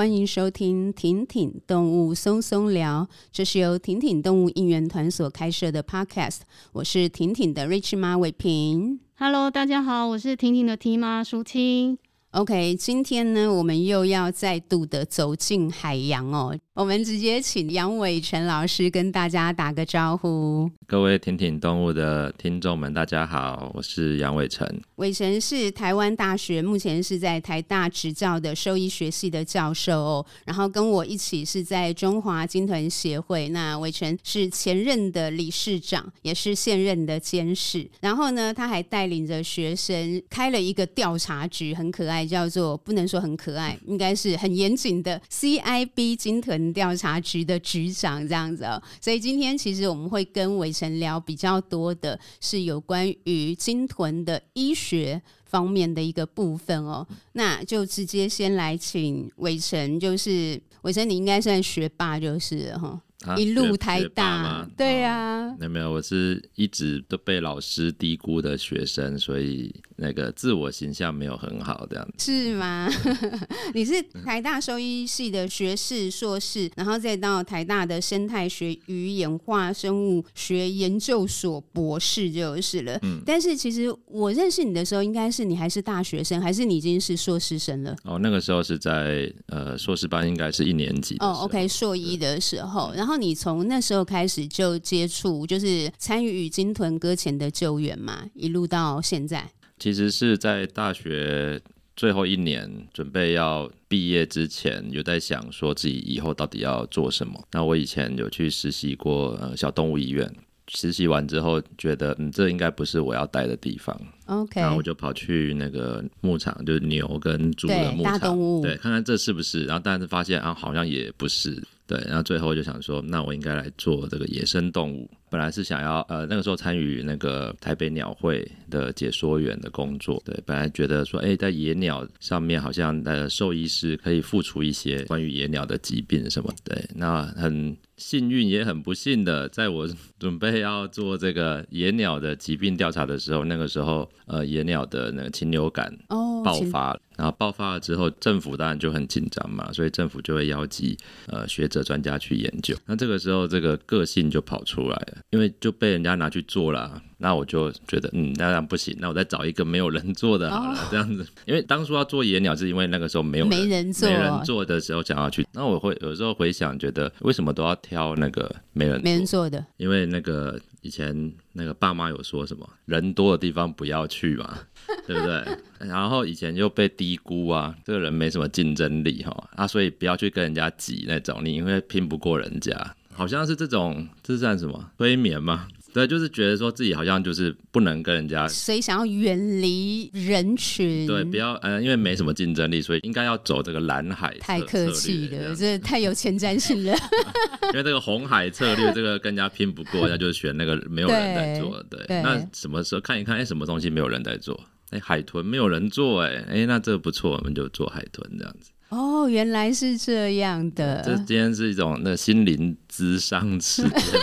欢迎收听婷婷动物松松聊，这是由婷婷动物应援团所开设的 Podcast。我是婷婷的 Rich 妈伟平。Hello，大家好，我是婷婷的 T 妈淑清。OK，今天呢，我们又要再度的走进海洋哦。我们直接请杨伟成老师跟大家打个招呼。各位挺挺动物的听众们，大家好，我是杨伟成。伟成是台湾大学目前是在台大执教的兽医学系的教授哦，然后跟我一起是在中华鲸豚协会。那伟成是前任的理事长，也是现任的监事。然后呢，他还带领着学生开了一个调查局，很可爱，叫做不能说很可爱，应该是很严谨的 CIB 金屯。调查局的局长这样子哦，所以今天其实我们会跟伟成聊比较多的是有关于金屯的医学方面的一个部分哦，那就直接先来请伟成，就是伟成你应该算学霸就是哈。啊、一路台大，对呀、啊，没有没有，我是一直都被老师低估的学生，所以那个自我形象没有很好，这样子是吗？你是台大兽医系的学士、硕士，然后再到台大的生态学与演化生物学研究所博士就是了。嗯，但是其实我认识你的时候，应该是你还是大学生，还是你已经是硕士生了？哦，那个时候是在呃硕士班，应该是一年级哦。OK，硕一的时候，然后。你从那时候开始就接触，就是参与鲸豚搁浅的救援嘛，一路到现在。其实是在大学最后一年准备要毕业之前，有在想说自己以后到底要做什么。那我以前有去实习过呃小动物医院，实习完之后觉得嗯这应该不是我要待的地方。OK，然后我就跑去那个牧场，就是牛跟猪的牧场，对，看看这是不是。然后但是发现啊好像也不是。对，然后最后就想说，那我应该来做这个野生动物。本来是想要呃那个时候参与那个台北鸟会的解说员的工作。对，本来觉得说，哎，在野鸟上面好像呃兽医师可以付出一些关于野鸟的疾病什么。对，那很幸运也很不幸的，在我 准备要做这个野鸟的疾病调查的时候，那个时候呃野鸟的那个禽流感爆发了。Oh, 然后爆发了之后，政府当然就很紧张嘛，所以政府就会邀集呃学者专家去研究。那这个时候，这个个性就跑出来了，因为就被人家拿去做了。那我就觉得，嗯，那样不行，那我再找一个没有人做的好了，哦、这样子。因为当初要做野鸟，是因为那个时候没有人没人做，没人做的时候想要去。那我会有时候回想，觉得为什么都要挑那个没人没人做的？因为那个以前那个爸妈有说什么，人多的地方不要去嘛，对不对？然后以前又被低估啊，这个人没什么竞争力哈，啊，所以不要去跟人家挤那种，你因为拼不过人家，好像是这种，这算什么催眠吗？对，就是觉得说自己好像就是不能跟人家，所以想要远离人群。对，不要呃，因为没什么竞争力，所以应该要走这个蓝海。太客气了，这太有前瞻性了。因为这个红海策略，这个跟人家拼不过，那就选那个没有人在做。对，对，那什么时候看一看？哎，什么东西没有人在做？哎，海豚没有人做，哎，哎，那这个不错，我们就做海豚这样子。哦，原来是这样的。这今天是一种那心灵咨商时间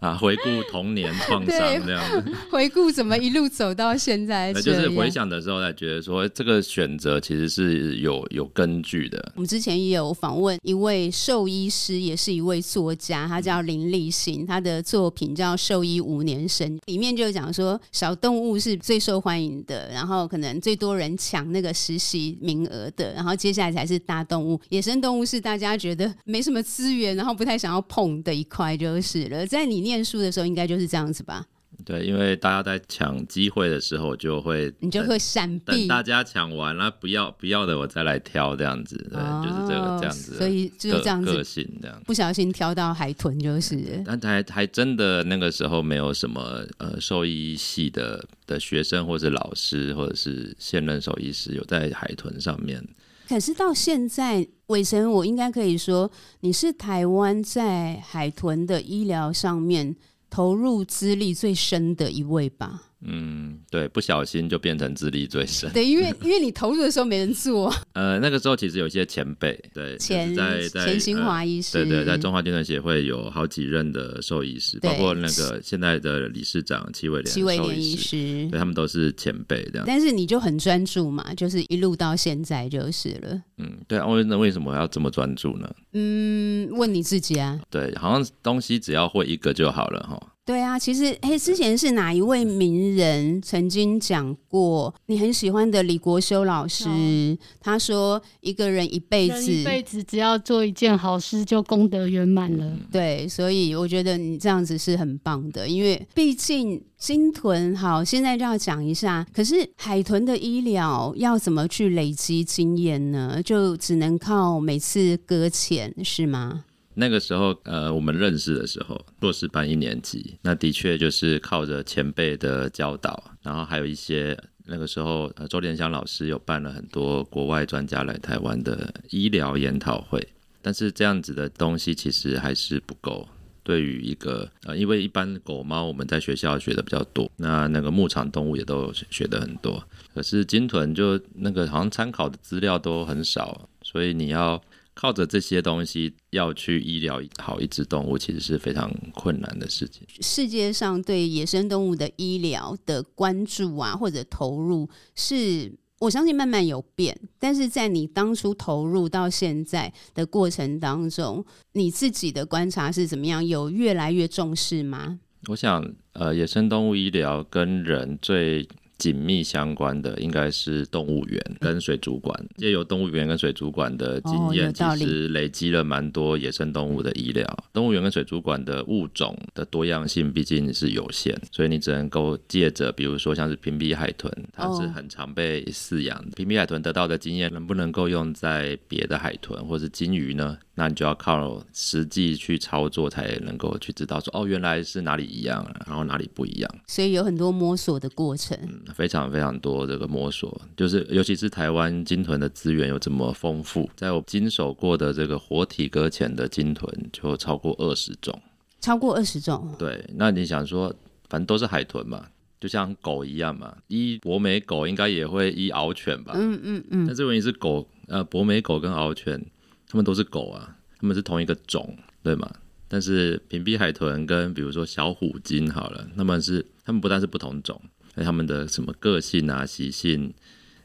啊，回顾童年创伤这样子，回顾怎么一路走到现在，就是回想的时候才觉得说，这个选择其实是有有根据的。我们之前也有访问一位兽医师，也是一位作家，他叫林立行，他的作品叫《兽医五年生》，里面就讲说小动物是最受欢迎的，然后可能最多人抢那个实习名额的，然后接下来才是大动物，野生动物是大家觉得没什么资源，然后不太想要碰的一块就是了。在你念书的时候，应该就是这样子吧？对，因为大家在抢机会的时候，就会你就会闪避，等大家抢完了，不要不要的，我再来挑这样子。对，哦、就是这个这样子。所以就是这样子，个性这样，不小心挑到海豚就是。但还还真的那个时候没有什么呃兽医系的的学生，或是老师，或者是现任兽医师有在海豚上面。可是到现在，伟成，我应该可以说，你是台湾在海豚的医疗上面投入资历最深的一位吧？嗯，对，不小心就变成资历最深。对，因为 因为你投入的时候没人做。呃，那个时候其实有一些前辈，对，前在在前新华医师，对对，在中华精神协会有好几任的兽医师，包括那个现在的理事长戚伟廉，戚伟廉医师，对，他们都是前辈这样。但是你就很专注嘛，就是一路到现在就是了。嗯，对啊，为那为什么要这么专注呢？嗯，问你自己啊。对，好像东西只要会一个就好了哈。对啊，其实哎，之前是哪一位名人曾经讲过，你很喜欢的李国修老师，哦、他说一个人一辈子一辈子只要做一件好事，就功德圆满了。对，所以我觉得你这样子是很棒的，因为毕竟鲸豚好，现在就要讲一下。可是海豚的医疗要怎么去累积经验呢？就只能靠每次搁浅，是吗？那个时候，呃，我们认识的时候，硕士班一年级，那的确就是靠着前辈的教导，然后还有一些那个时候，呃，周连香老师有办了很多国外专家来台湾的医疗研讨会，但是这样子的东西其实还是不够。对于一个呃，因为一般狗猫我们在学校学的比较多，那那个牧场动物也都学的很多，可是金豚就那个好像参考的资料都很少，所以你要。靠着这些东西要去医疗好一只动物，其实是非常困难的事情。世界上对野生动物的医疗的关注啊，或者投入，是我相信慢慢有变。但是在你当初投入到现在的过程当中，你自己的观察是怎么样？有越来越重视吗？我想，呃，野生动物医疗跟人最紧密相关的应该是动物园跟水族馆，借由动物园跟水族馆的经验，其实累积了蛮多野生动物的医疗。动物园跟水族馆的物种的多样性毕竟是有限，所以你只能够借着，比如说像是屏蔽海豚，它是很常被饲养的，瓶鼻海豚得到的经验能不能够用在别的海豚或是鲸鱼呢？那你就要靠实际去操作，才能够去知道说，哦，原来是哪里一样，然后哪里不一样。所以有很多摸索的过程。非常非常多这个摸索，就是尤其是台湾鲸豚的资源有这么丰富，在我经手过的这个活体搁浅的鲸豚就超过二十种，超过二十种。对，那你想说，反正都是海豚嘛，就像狗一样嘛，一博美狗应该也会一獒犬吧？嗯嗯嗯。但这问题是狗，呃，博美狗跟獒犬，它们都是狗啊，它们是同一个种，对吗？但是屏蔽海豚跟比如说小虎鲸好了，那么是它们不但是不同种。他们的什么个性啊、习性、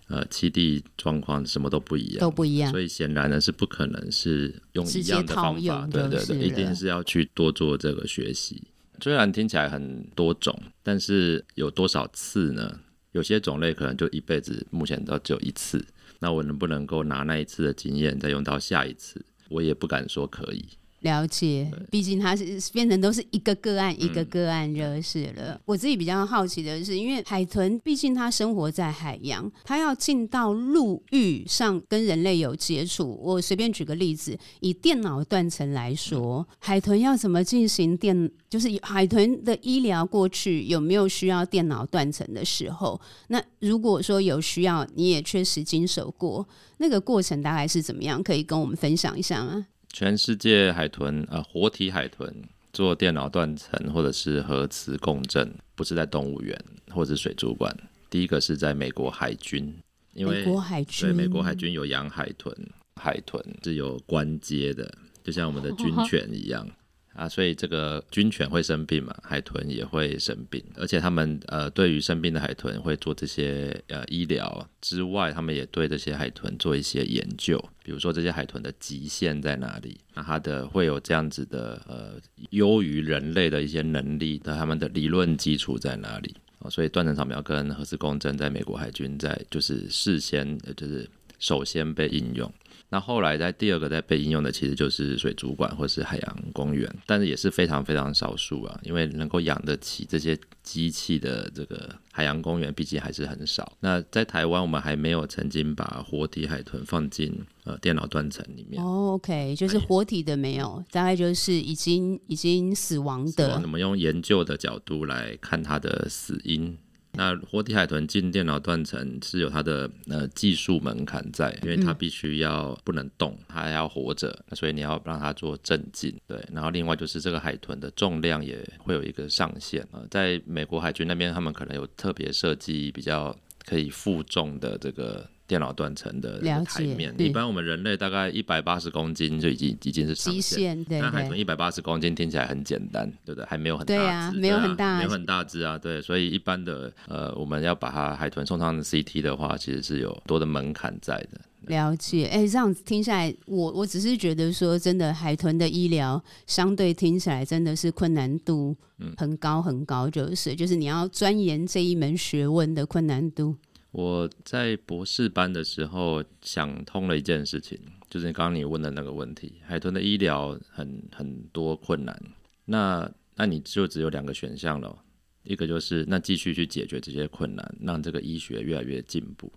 呃、栖地状况，什么都不一样，都不一样。所以显然呢，是不可能是用一样的方法，对对对，一定是要去多做这个学习。虽然听起来很多种，但是有多少次呢？有些种类可能就一辈子，目前都只有一次。那我能不能够拿那一次的经验再用到下一次？我也不敢说可以。了解，毕竟它是变成都是一个个案一个个案就是了。嗯、我自己比较好奇的是，因为海豚毕竟它生活在海洋，它要进到陆域上跟人类有接触。我随便举个例子，以电脑断层来说，嗯、海豚要怎么进行电？就是海豚的医疗过去有没有需要电脑断层的时候？那如果说有需要，你也确实经手过，那个过程大概是怎么样？可以跟我们分享一下吗？全世界海豚，呃，活体海豚做电脑断层或者是核磁共振，不是在动物园或者水族馆，第一个是在美国海军，因为美国海军，对，美国海军有养海豚，海豚是有关节的，就像我们的军犬一样。啊，所以这个军犬会生病嘛，海豚也会生病，而且他们呃，对于生病的海豚会做这些呃医疗之外，他们也对这些海豚做一些研究，比如说这些海豚的极限在哪里，那它的会有这样子的呃优于人类的一些能力，那他们的理论基础在哪里？哦，所以断层扫描跟核磁共振在美国海军在就是事先就是首先被应用。那后来在第二个在被应用的其实就是水族馆或是海洋公园，但是也是非常非常少数啊，因为能够养得起这些机器的这个海洋公园毕竟还是很少。那在台湾我们还没有曾经把活体海豚放进呃电脑断层里面。哦，OK，就是活体的没有，大概就是已经已经死亡的。我们用研究的角度来看它的死因。那活体海豚进电脑断层是有它的呃技术门槛在，因为它必须要不能动，它还要活着，所以你要让它做镇静。对，然后另外就是这个海豚的重量也会有一个上限啊、呃，在美国海军那边，他们可能有特别设计比较可以负重的这个。电脑断层的台面，一般我们人类大概一百八十公斤就已经已经是极限。对那海豚一百八十公斤听起来很简单，对不对？还没有很大只，对啊，没有很大，没有很大只啊。对，所以一般的呃，我们要把它海豚送上 CT 的话，其实是有多的门槛在的。了解，哎，这样子听下来，我我只是觉得说，真的海豚的医疗相对听起来真的是困难度很高很高，就是就是你要钻研这一门学问的困难度。我在博士班的时候想通了一件事情，就是刚刚你问的那个问题，海豚的医疗很很多困难，那那你就只有两个选项了，一个就是那继续去解决这些困难，让这个医学越来越进步，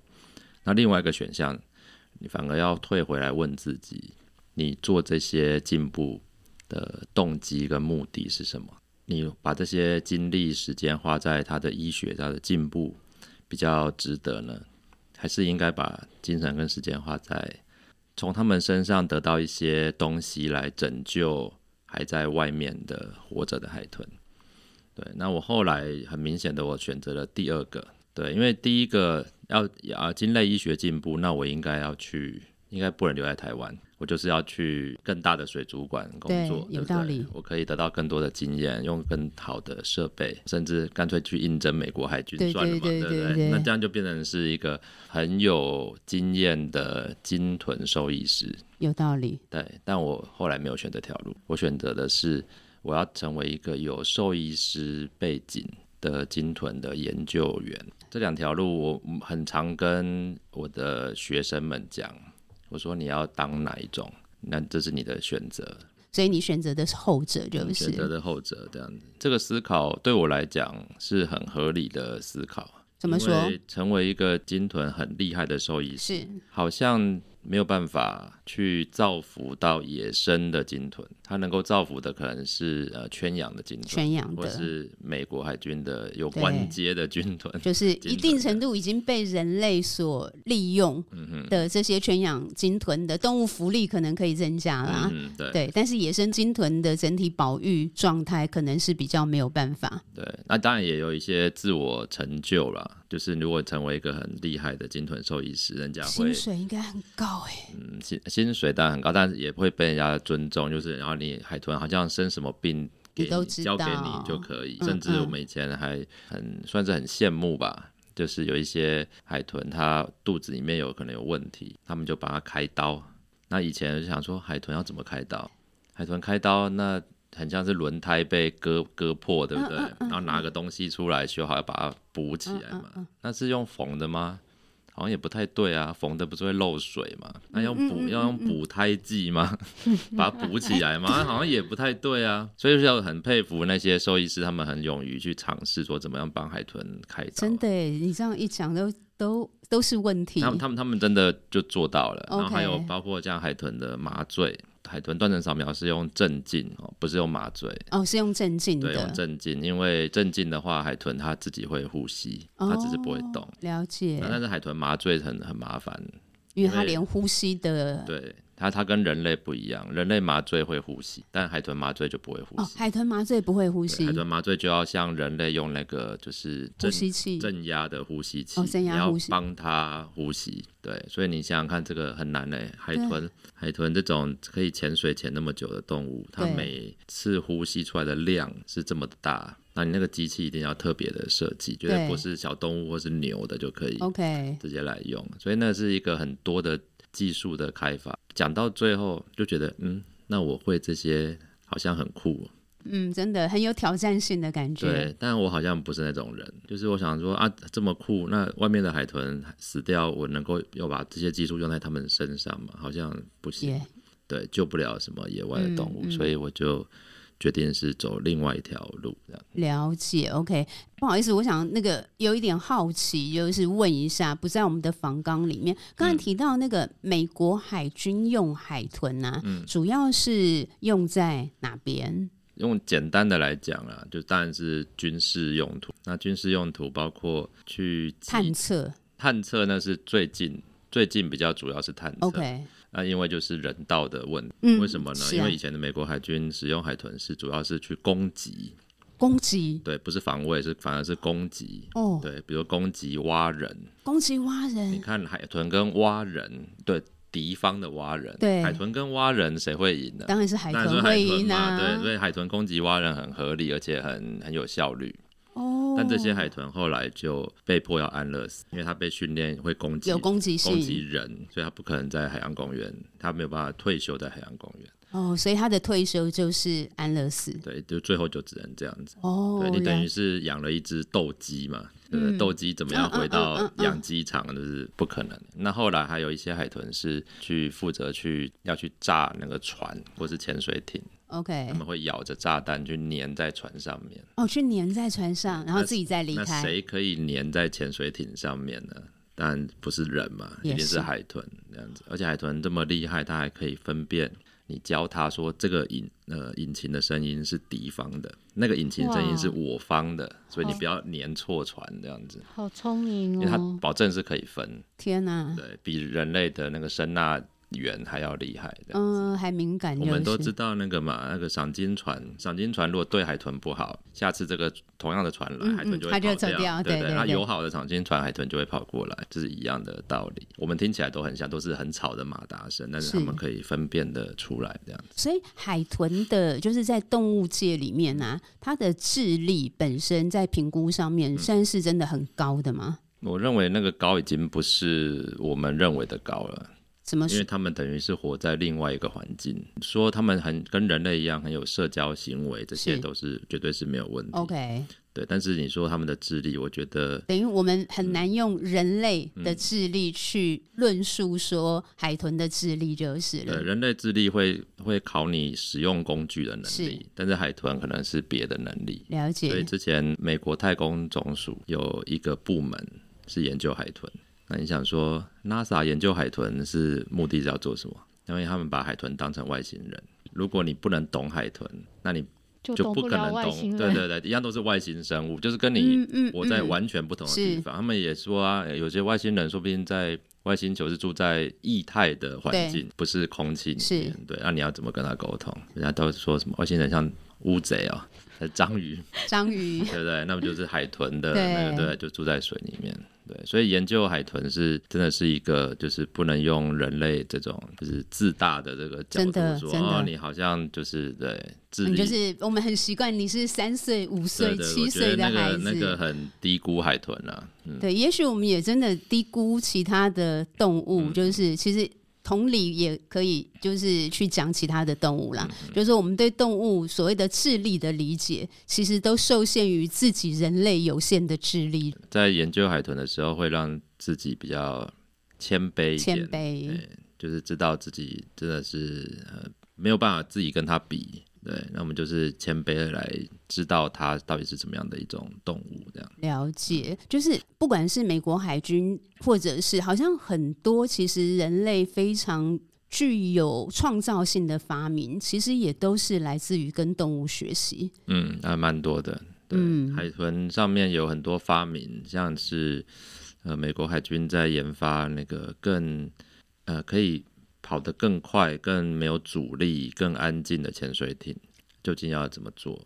那另外一个选项，你反而要退回来问自己，你做这些进步的动机跟目的是什么？你把这些精力时间花在他的医学上的进步。比较值得呢，还是应该把精神跟时间花在从他们身上得到一些东西来拯救还在外面的活着的海豚。对，那我后来很明显的我选择了第二个，对，因为第一个要要鲸类医学进步，那我应该要去，应该不能留在台湾。我就是要去更大的水族馆工作，对，有道理。我可以得到更多的经验，用更好的设备，甚至干脆去应征美国海军算了嘛，对不对，对？那这样就变成是一个很有经验的鲸豚兽医师，有道理。对，但我后来没有选择这条路，我选择的是我要成为一个有兽医师背景的鲸豚的研究员。这两条路我很常跟我的学生们讲。我说你要当哪一种？那这是你的选择。所以你选择的是后者，就是选择的后者这样子。这个思考对我来讲是很合理的思考。怎么说？成为一个鲸豚很厉害的兽医师，是好像。没有办法去造福到野生的鲸豚，它能够造福的可能是呃圈养的鲸豚，圈养的，或是美国海军的有关节的军豚，就是一定程度已经被人类所利用的这些圈养鲸豚的动物福利可能可以增加啦，嗯，对，对，但是野生鲸豚的整体保育状态可能是比较没有办法。对，那当然也有一些自我成就啦。就是如果成为一个很厉害的鲸豚兽医师，人家会薪水应该很高哎。嗯，薪薪水当然很高，但是也会被人家尊重。就是然后你海豚好像生什么病，给交给你就可以。甚至我们以前还很算是很羡慕吧，就是有一些海豚它肚子里面有可能有问题，他们就把它开刀。那以前就想说海豚要怎么开刀？海豚开刀那。很像是轮胎被割割破，对不对？然后拿个东西出来修好，要把它补起来嘛。那是用缝的吗？好像也不太对啊。缝的不是会漏水嘛？那要补要用补胎剂吗？把它补起来吗？好像也不太对啊。所以就是要很佩服那些兽医师，他们很勇于去尝试说怎么样帮海豚开刀。真的，你这样一讲都都都是问题。他们他们他们真的就做到了。然后还有包括像海豚的麻醉。海豚断层扫描是用镇静哦，不是用麻醉哦，是用镇静的。对，用镇静，因为镇静的话，海豚它自己会呼吸，它只是不会动。哦、了解。但是海豚麻醉很很麻烦，因为它连呼吸的对。它它跟人类不一样，人类麻醉会呼吸，但海豚麻醉就不会呼吸。哦，海豚麻醉不会呼吸。海豚麻醉就要像人类用那个就是呼吸器，镇压的呼吸器，哦，镇压呼吸，你要帮它呼吸。对，所以你想想看，这个很难嘞。海豚海豚这种可以潜水潜那么久的动物，它每次呼吸出来的量是这么大，那你那个机器一定要特别的设计，绝对不是小动物或是牛的就可以 OK 直接来用。所以那是一个很多的。技术的开发，讲到最后就觉得，嗯，那我会这些好像很酷，嗯，真的很有挑战性的感觉。对，但我好像不是那种人，就是我想说啊，这么酷，那外面的海豚死掉，我能够要把这些技术用在他们身上吗？好像不行.对，救不了什么野外的动物，嗯嗯、所以我就。决定是走另外一条路，这样。了解，OK。不好意思，我想那个有一点好奇，就是问一下，不在我们的房纲里面，刚才提到那个美国海军用海豚啊，嗯，主要是用在哪边？用简单的来讲啊，就当然是军事用途。那军事用途包括去探测，探测那是最近最近比较主要是探测。OK，那因为就是人道的问题，嗯、为什么呢？啊、因为以前的美国海军使用海豚是主要是去攻击，攻击对，不是防卫，是反而是攻击。哦，对，比如攻击蛙人，攻击蛙人。你看海豚跟蛙人，对。敌方的蛙人，对海豚跟蛙人谁会赢呢？当然是海豚会赢啊！对，所以海豚攻击蛙人很合理，而且很很有效率。哦，但这些海豚后来就被迫要安乐死，因为它被训练会攻击，有攻击性，攻击人，所以它不可能在海洋公园，它没有办法退休在海洋公园。哦，所以他的退休就是安乐死。对，就最后就只能这样子。哦，对，你等于是养了一只斗鸡嘛。对，斗鸡怎么样回到养鸡场，就是不可能。那后来还有一些海豚是去负责去要去炸那个船或是潜水艇。OK，他们会咬着炸弹去粘在船上面。哦，去粘在船上，然后自己再离开。那谁可以粘在潜水艇上面呢？当然不是人嘛，一定是海豚这样子。而且海豚这么厉害，它还可以分辨。你教它说这个引呃引擎的声音是敌方的，那个引擎声音是我方的，所以你不要粘错船这样子。好聪明哦！因为它保证是可以分。天哪！对，比人类的那个声纳员还要厉害的，嗯，还敏感。我们都知道那个嘛，那个赏金船，赏金船如果对海豚不好，下次这个同样的船来，海豚就会跑掉，对对，对，那友好的赏金船，海豚就会跑过来，这是一样的道理。我们听起来都很像，都是很吵的马达声，但是他们可以分辨的出来这样子。所以海豚的，就是在动物界里面呢、啊，它的智力本身在评估上面算是真的很高的吗？嗯、我认为那个高已经不是我们认为的高了。因为他们等于是活在另外一个环境，说他们很跟人类一样很有社交行为，这些都是绝对是没有问题。OK，对。但是你说他们的智力，我觉得等于我们很难用人类的智力去论述说海豚的智力就是了。对，人类智力会会考你使用工具的能力，是，但是海豚可能是别的能力。了解。所以之前美国太空总署有一个部门是研究海豚。那你想说，NASA 研究海豚是目的是要做什么？因为他们把海豚当成外星人。如果你不能懂海豚，那你就不可能懂。对对对，一样都是外星生物，就是跟你我在完全不同的地方。嗯嗯嗯、他们也说啊，有些外星人说不定在外星球是住在液态的环境，不是空气里面。对，那你要怎么跟他沟通？人家都说什么外星人像乌贼啊，章鱼，章鱼，对不对？那不就是海豚的那个，对，就住在水里面。对，所以研究海豚是真的是一个，就是不能用人类这种就是自大的这个角度说，哦，你好像就是对，你就是我们很习惯你是三岁、五岁、七岁的孩子，那个那个很低估海豚了，啊。嗯，对，也许我们也真的低估其他的动物，嗯，就是其实。同理也可以，就是去讲其他的动物啦。嗯、就是说我们对动物所谓的智力的理解，其实都受限于自己人类有限的智力。在研究海豚的时候，会让自己比较谦卑一点，谦卑，就是知道自己真的是呃没有办法自己跟他比。对，那我们就是谦卑的来知道它到底是怎么样的一种动物，这样了解。就是不管是美国海军，或者是好像很多其实人类非常具有创造性的发明，其实也都是来自于跟动物学习。嗯，还蛮多的。对，嗯、海豚上面有很多发明，像是呃，美国海军在研发那个更呃可以。跑得更快、更没有阻力、更安静的潜水艇，究竟要怎么做？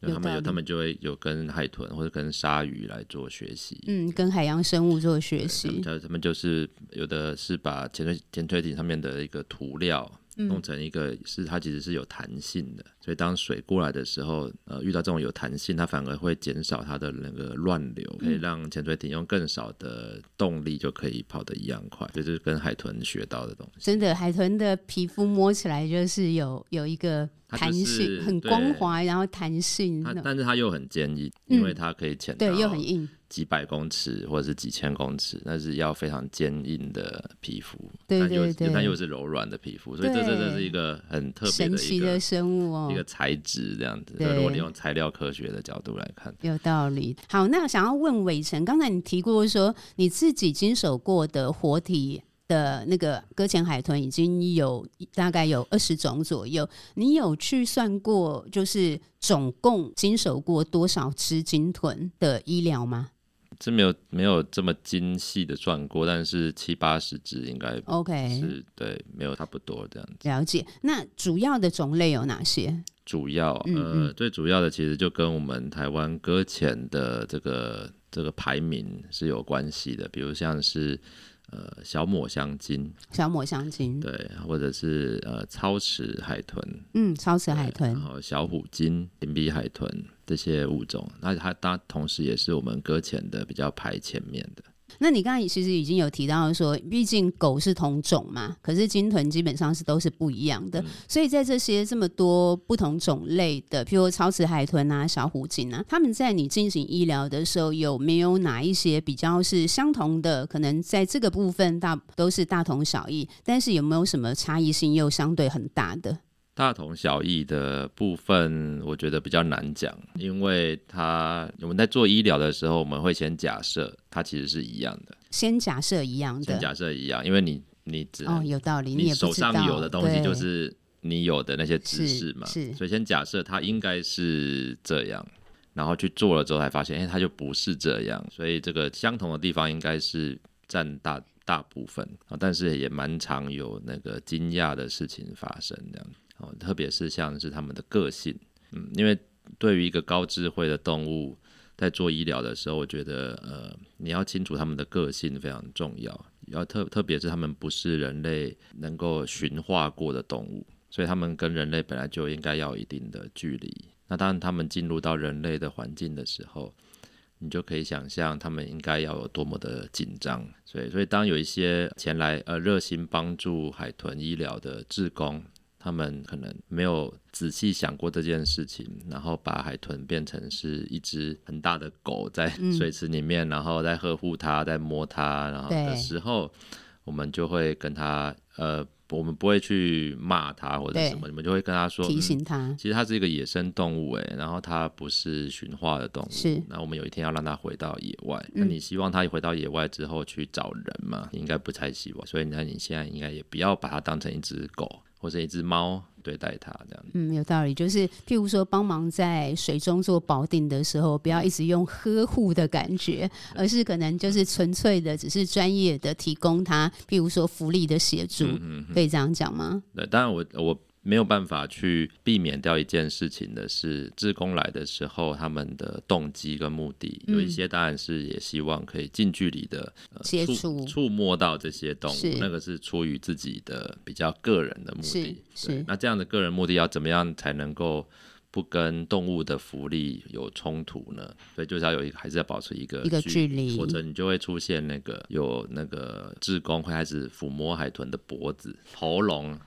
他们有，他们就会有跟海豚或者跟鲨鱼来做学习。嗯，跟海洋生物做学习。他他们就是有的是把潜水潜水艇上面的一个涂料。弄成一个是它其实是有弹性的，所以当水过来的时候，呃，遇到这种有弹性，它反而会减少它的那个乱流，可以让潜水艇用更少的动力就可以跑得一样快。这就是跟海豚学到的东西。真的，海豚的皮肤摸起来就是有有一个弹性，很光滑，然后弹性。它但是它又很坚硬，因为它可以潜、到、对，又很硬。几百公尺或者是几千公尺，那是要非常坚硬的皮肤，对对对，但又但又是柔软的皮肤，所以这真的是一个很特别神奇的生物哦，一个材质这样子。对，如果你用材料科学的角度来看，有道理。好，那想要问伟成，刚才你提过说你自己经手过的活体的那个搁浅海豚已经有大概有二十种左右，你有去算过，就是总共经手过多少只鲸豚的医疗吗？这没有没有这么精细的算过，但是七八十只应该 OK 是对，没有差不多这样子。了解。那主要的种类有哪些？主要嗯嗯呃，最主要的其实就跟我们台湾搁浅的这个这个排名是有关系的，比如像是。呃，小抹香鲸，小抹香鲸，对，或者是呃，超齿海豚，嗯，超齿海豚，然后小虎鲸、银鼻海豚这些物种，那它当同时也是我们搁浅的比较排前面的。那你刚才其实已经有提到说，毕竟狗是同种嘛，可是鲸豚基本上是都是不一样的，嗯、所以在这些这么多不同种类的，譬如超齿海豚啊、小虎鲸啊，他们在你进行医疗的时候，有没有哪一些比较是相同的？可能在这个部分大都是大同小异，但是有没有什么差异性又相对很大的？大同小异的部分，我觉得比较难讲，因为它我们在做医疗的时候，我们会先假设它其实是一样的，先假设一样的，先假设一样，因为你你只哦有道理，你手上有的东西就是你有的那些知识嘛，是，是所以先假设它应该是这样，然后去做了之后才发现，哎，它就不是这样，所以这个相同的地方应该是占大大部分啊，但是也蛮常有那个惊讶的事情发生这样。哦，特别是像是他们的个性，嗯，因为对于一个高智慧的动物，在做医疗的时候，我觉得呃，你要清楚他们的个性非常重要。要特特别是他们不是人类能够驯化过的动物，所以他们跟人类本来就应该要有一定的距离。那当然，他们进入到人类的环境的时候，你就可以想象他们应该要有多么的紧张。所以，所以当有一些前来呃热心帮助海豚医疗的志工，他们可能没有仔细想过这件事情，然后把海豚变成是一只很大的狗在 水池里面，嗯、然后在呵护它，在摸它，然后的时候，我们就会跟他呃。我们不会去骂他或者什么，你们就会跟他说，提醒他、嗯，其实它是一个野生动物，哎，然后它不是驯化的动物，是。那我们有一天要让它回到野外，嗯、那你希望它回到野外之后去找人吗？你应该不太希望，所以那你现在应该也不要把它当成一只狗。或者一只猫对待它这样，嗯，有道理。就是譬如说，帮忙在水中做保定的时候，不要一直用呵护的感觉，而是可能就是纯粹的，只是专业的提供它，譬如说福利的协助，嗯可以这样讲吗？对，当然我我。没有办法去避免掉一件事情的是，志工来的时候，他们的动机跟目的，有一些当然是也希望可以近距离的、呃、接触、触摸到这些动物，那个是出于自己的比较个人的目的。是，那这样的个人目的要怎么样才能够？不跟动物的福利有冲突呢，所以就是要有一个，还是要保持一个一个距离，否则你就会出现那个有那个志工会开始抚摸海豚的脖子、喉咙，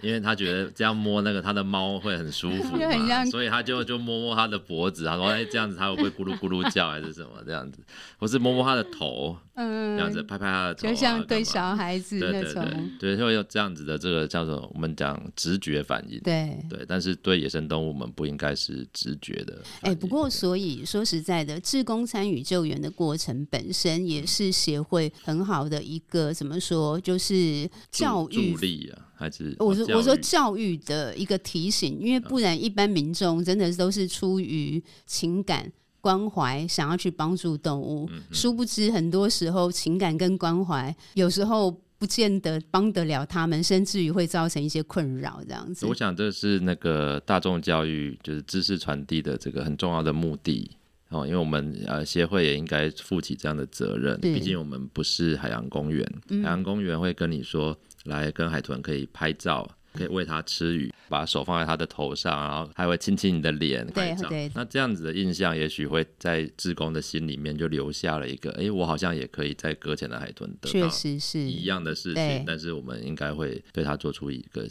因为他觉得这样摸那个他的猫会很舒服 嘛，所以他就就摸摸他的脖子，他说哎这样子他会不会咕噜咕噜叫还是什么这样子，或是摸摸他的头，嗯，这样子拍拍他的头，啊，就像对小孩子那种，对对对，对，会有这样子的这个叫做我们讲直觉反应，对对，但是对野生动物我们不。不应该是直觉的。哎、欸，不过所以说实在的，志工参与救援的过程本身也是协会很好的一个怎么说，就是教育助力啊，还是我说我说教育的一个提醒，因为不然一般民众真的都是出于情感关怀，想要去帮助动物，嗯、殊不知很多时候情感跟关怀有时候。不见得帮得了他们，甚至于会造成一些困扰，这样子。我想这是那个大众教育，就是知识传递的这个很重要的目的哦。因为我们呃协会也应该负起这样的责任，毕竟我们不是海洋公园，嗯、海洋公园会跟你说来跟海豚可以拍照。可以喂它吃鱼，把手放在它的头上，然后还会亲亲你的脸，对对。那这样子的印象，也许会在志工的心里面就留下了一个，哎，我好像也可以在搁浅的海豚得到一样的事情，但是我们应该会对它做出一个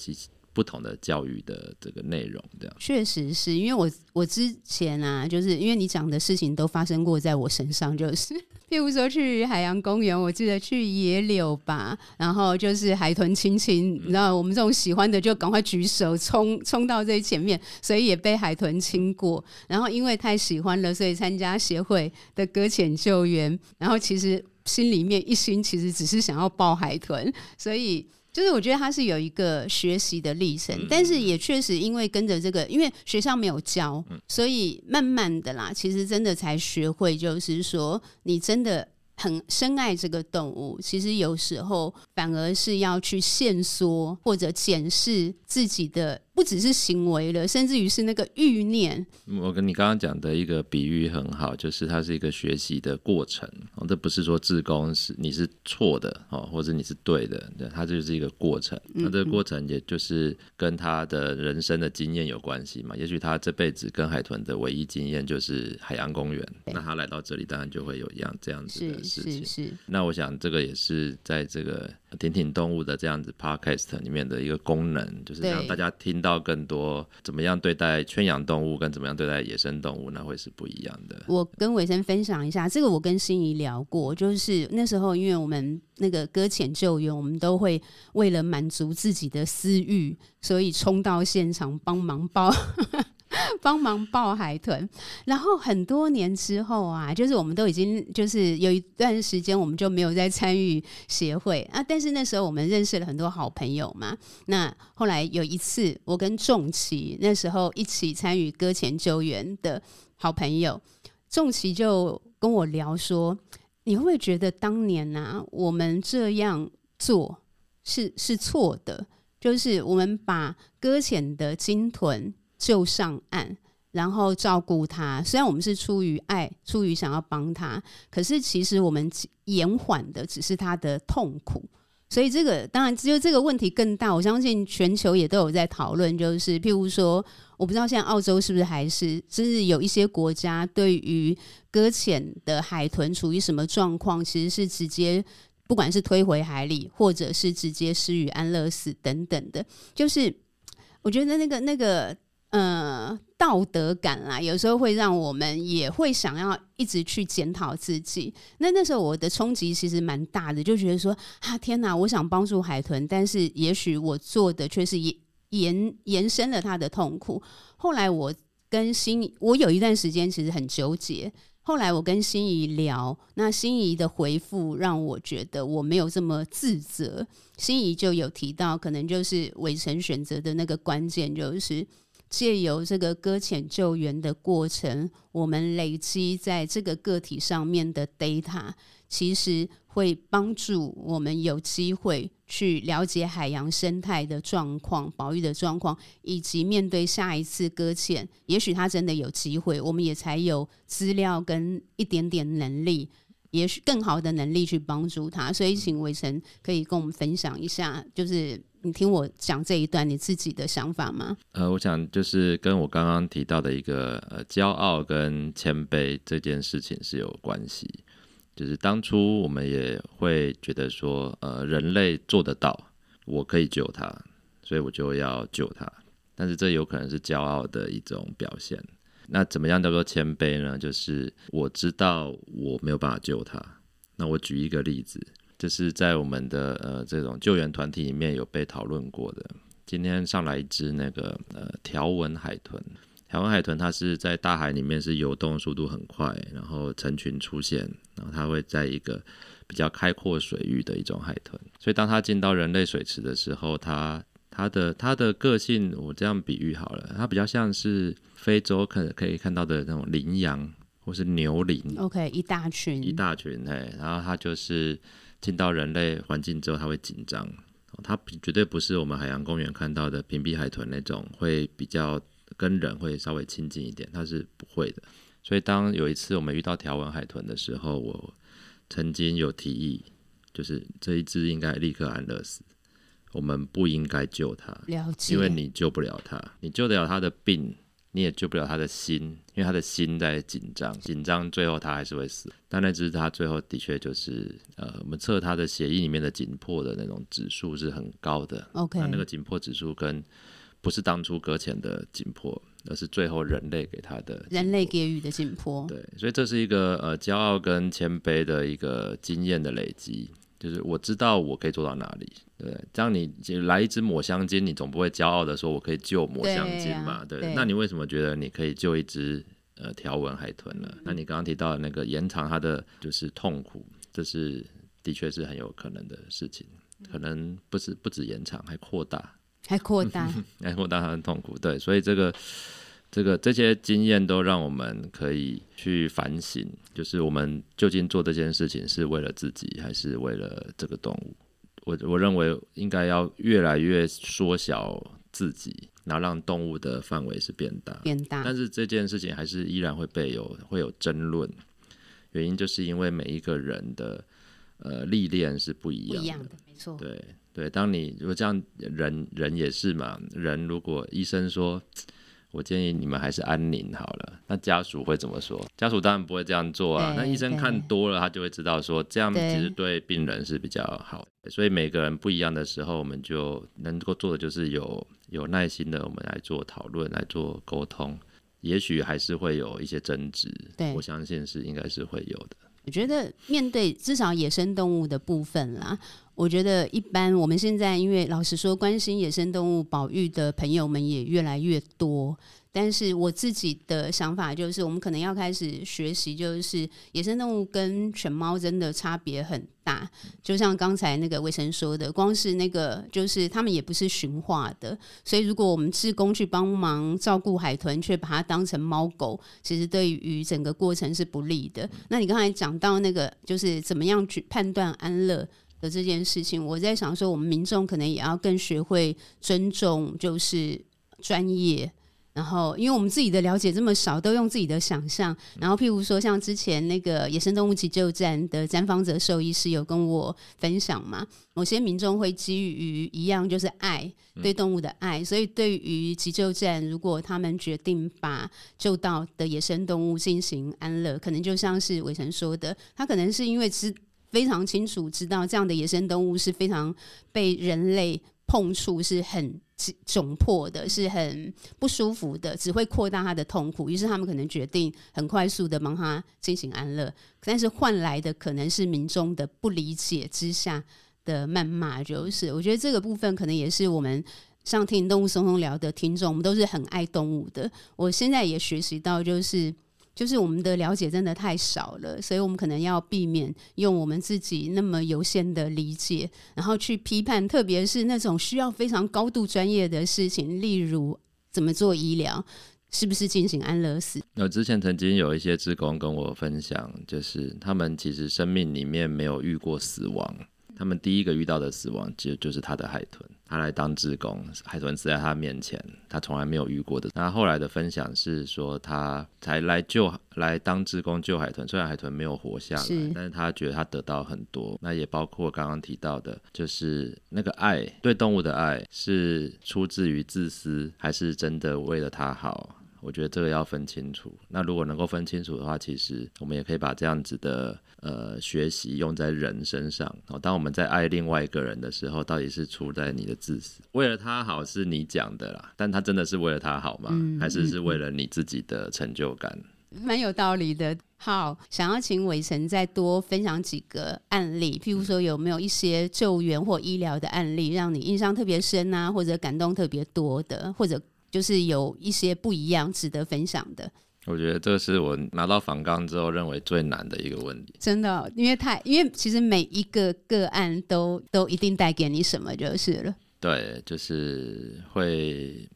不同的教育的这个内容，这样。确实是因为我我之前啊，就是因为你讲的事情都发生过在我身上，就是。譬如说去海洋公园，我记得去野柳吧，然后就是海豚亲亲，你知道我们这种喜欢的就赶快举手冲冲到最前面，所以也被海豚亲过。然后因为太喜欢了，所以参加协会的搁浅救援。然后其实心里面一心其实只是想要抱海豚，所以就是我觉得他是有一个学习的历程，但是也确实因为跟着这个，因为学校没有教，所以慢慢的啦，其实真的才学会，就是说你真的。很深爱这个动物，其实有时候反而是要去限缩或者检视自己的。不只是行为了，甚至于是那个欲念。我跟你刚刚讲的一个比喻很好，就是它是一个学习的过程。哦，这不是说自工是你是错的哦，或者你是对的，对，它就是一个过程。那这个过程也就是跟他的人生的经验有关系嘛。也许他这辈子跟海豚的唯一经验就是海洋公园，那他来到这里当然就会有一样这样子的事情。是是是。那我想这个也是在这个挺挺动物的这样子 podcast 里面的一个功能，就是让大家听。到更多怎么样对待圈养动物，跟怎么样对待野生动物，那会是不一样的。我跟伟森分享一下，这个我跟心仪聊过，就是那时候因为我们那个搁浅救援，我们都会为了满足自己的私欲，所以冲到现场帮忙抱。帮忙抱海豚，然后很多年之后啊，就是我们都已经就是有一段时间，我们就没有再参与协会啊。但是那时候我们认识了很多好朋友嘛。那后来有一次，我跟仲奇那时候一起参与搁浅救援的好朋友，仲奇就跟我聊说：“你会不会觉得当年啊，我们这样做是是错的？就是我们把搁浅的鲸豚。”就上岸，然后照顾他。虽然我们是出于爱，出于想要帮他，可是其实我们延缓的只是他的痛苦。所以这个当然，只有这个问题更大。我相信全球也都有在讨论，就是譬如说，我不知道现在澳洲是不是还是，甚至有一些国家对于搁浅的海豚处于什么状况，其实是直接不管是推回海里，或者是直接施予安乐死等等的。就是我觉得那个那个。呃，道德感啦，有时候会让我们也会想要一直去检讨自己。那那时候我的冲击其实蛮大的，就觉得说啊，天哪，我想帮助海豚，但是也许我做的却是延延延伸了他的痛苦。后来我跟心，我有一段时间其实很纠结。后来我跟心怡聊，那心怡的回复让我觉得我没有这么自责。心怡就有提到，可能就是伟成选择的那个关键就是。借由这个搁浅救援的过程，我们累积在这个个体上面的 data，其实会帮助我们有机会去了解海洋生态的状况、保育的状况，以及面对下一次搁浅，也许它真的有机会，我们也才有资料跟一点点能力，也许更好的能力去帮助他。所以，请伟成可以跟我们分享一下，就是。你听我讲这一段你自己的想法吗？呃，我想就是跟我刚刚提到的一个呃骄傲跟谦卑这件事情是有关系。就是当初我们也会觉得说，呃，人类做得到，我可以救他，所以我就要救他。但是这有可能是骄傲的一种表现。那怎么样叫做谦卑呢？就是我知道我没有办法救他。那我举一个例子。这是在我们的呃这种救援团体里面有被讨论过的。今天上来一只那个呃条纹海豚，条纹海豚它是在大海里面是游动速度很快，然后成群出现，然后它会在一个比较开阔水域的一种海豚。所以当它进到人类水池的时候，它它的它的个性，我这样比喻好了，它比较像是非洲可可以看到的那种羚羊或是牛羚。OK，一大群，一大群，嘿，然后它就是。进到人类环境之后，它会紧张。它绝对不是我们海洋公园看到的屏蔽海豚那种，会比较跟人会稍微亲近一点，它是不会的。所以当有一次我们遇到条纹海豚的时候，我曾经有提议，就是这一只应该立刻安乐死，我们不应该救他，了解。因为你救不了他，你救得了他的病。你也救不了他的心，因为他的心在紧张，紧张最后他还是会死。但那只是他最后的确就是，呃，我们测他的血液里面的紧迫的那种指数是很高的。OK，那那个紧迫指数跟不是当初搁浅的紧迫，而是最后人类给他的人类给予的紧迫。对，所以这是一个呃骄傲跟谦卑的一个经验的累积。就是我知道我可以做到哪里，对，这样你来一支抹香鲸，你总不会骄傲的说我可以救抹香鲸嘛，对，啊、对，对，那你为什么觉得你可以救一只呃条纹海豚呢？嗯、那你刚刚提到的那个延长它的就是痛苦，这是的确是很有可能的事情，可能不是不止延长，还扩大，还扩大，还扩大它的痛苦。对，所以这个这个这些经验都让我们可以去反省，就是我们究竟做这件事情是为了自己，还是为了这个动物？我我认为应该要越来越缩小自己，然后让动物的范围是变大，变大。但是这件事情还是依然会被有会有争论，原因就是因为每一个人的呃历练是不一样的，不一样的，没错。对对，当你如果这样，人人也是嘛，人如果医生说。我建议你们还是安宁好了。那家属会怎么说？家属当然不会这样做啊。那医生看多了，他就会知道说这样其实对病人是比较好。所以每个人不一样的时候，我们就能够做的就是有有耐心的，我们来做讨论，来做沟通。也许还是会有一些争执，对，我相信是应该是会有的。我觉得面对至少野生动物的部分啦，我觉得一般我们现在因为老实说，关心野生动物保育的朋友们也越来越多。但是我自己的想法就是，我们可能要开始学习，就是野生动物跟犬猫真的差别很大。就像刚才那个魏生说的，光是那个就是他们也不是驯化的，所以如果我们自工去帮忙照顾海豚，却把它当成猫狗，其实对于整个过程是不利的。那你刚才讲到那个，就是怎么样去判断安乐的这件事情，我在想说，我们民众可能也要更学会尊重，就是专业。然后，因为我们自己的了解这么少，都用自己的想象。然后，譬如说，像之前那个野生动物急救站的詹方泽兽医师有跟我分享嘛，某些民众会基于一样就是爱，对动物的爱，所以对于急救站，如果他们决定把救到的野生动物进行安乐，可能就像是伟成说的，他可能是因为知非常清楚知道这样的野生动物是非常被人类碰触是很。窘迫的，是很不舒服的，只会扩大他的痛苦。于是他们可能决定很快速的帮他进行安乐，但是换来的可能是民众的不理解之下的谩骂。就是我觉得这个部分可能也是我们上听动物松松聊的听众，我们都是很爱动物的。我现在也学习到，就是。就是我们的了解真的太少了，所以我们可能要避免用我们自己那么有限的理解，然后去批判，特别是那种需要非常高度专业的事情，例如怎么做医疗，是不是进行安乐死。那之前曾经有一些职工跟我分享，就是他们其实生命里面没有遇过死亡。他们第一个遇到的死亡，就就是他的海豚。他来当志工，海豚死在他面前，他从来没有遇过的。那后来的分享是说，他才来救来当志工救海豚，虽然海豚没有活下来，是但是他觉得他得到很多。那也包括刚刚提到的，就是那个爱，对动物的爱，是出自于自私，还是真的为了他好？我觉得这个要分清楚。那如果能够分清楚的话，其实我们也可以把这样子的呃学习用在人身上。哦，当我们在爱另外一个人的时候，到底是出在你的自私，为了他好是你讲的啦，但他真的是为了他好吗？嗯、还是是为了你自己的成就感？蛮有道理的。好，想要请伟成再多分享几个案例，譬如说有没有一些救援或医疗的案例，让你印象特别深啊，或者感动特别多的，或者。就是有一些不一样、值得分享的。我觉得这是我拿到访纲之后认为最难的一个问题。真的，因为太，因为其实每一个个案都都一定带给你什么就是了。对，就是会，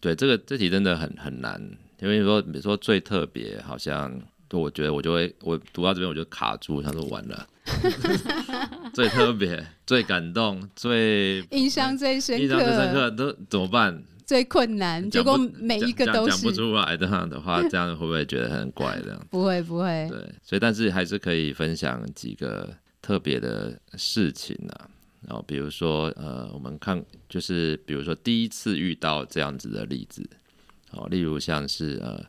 对这个这题真的很很难，因为说比如说最特别，好像我觉得我就会我读到这边我就卡住，他说完了。最特别、最感动、最印象最深刻、印象最深刻都怎么办？最困难，结果每一个都是讲不出来的话的话，这样会不会觉得很怪？这样不会不会。对，所以但是还是可以分享几个特别的事情啊。然后比如说，呃，我们看就是比如说第一次遇到这样子的例子，哦，例如像是呃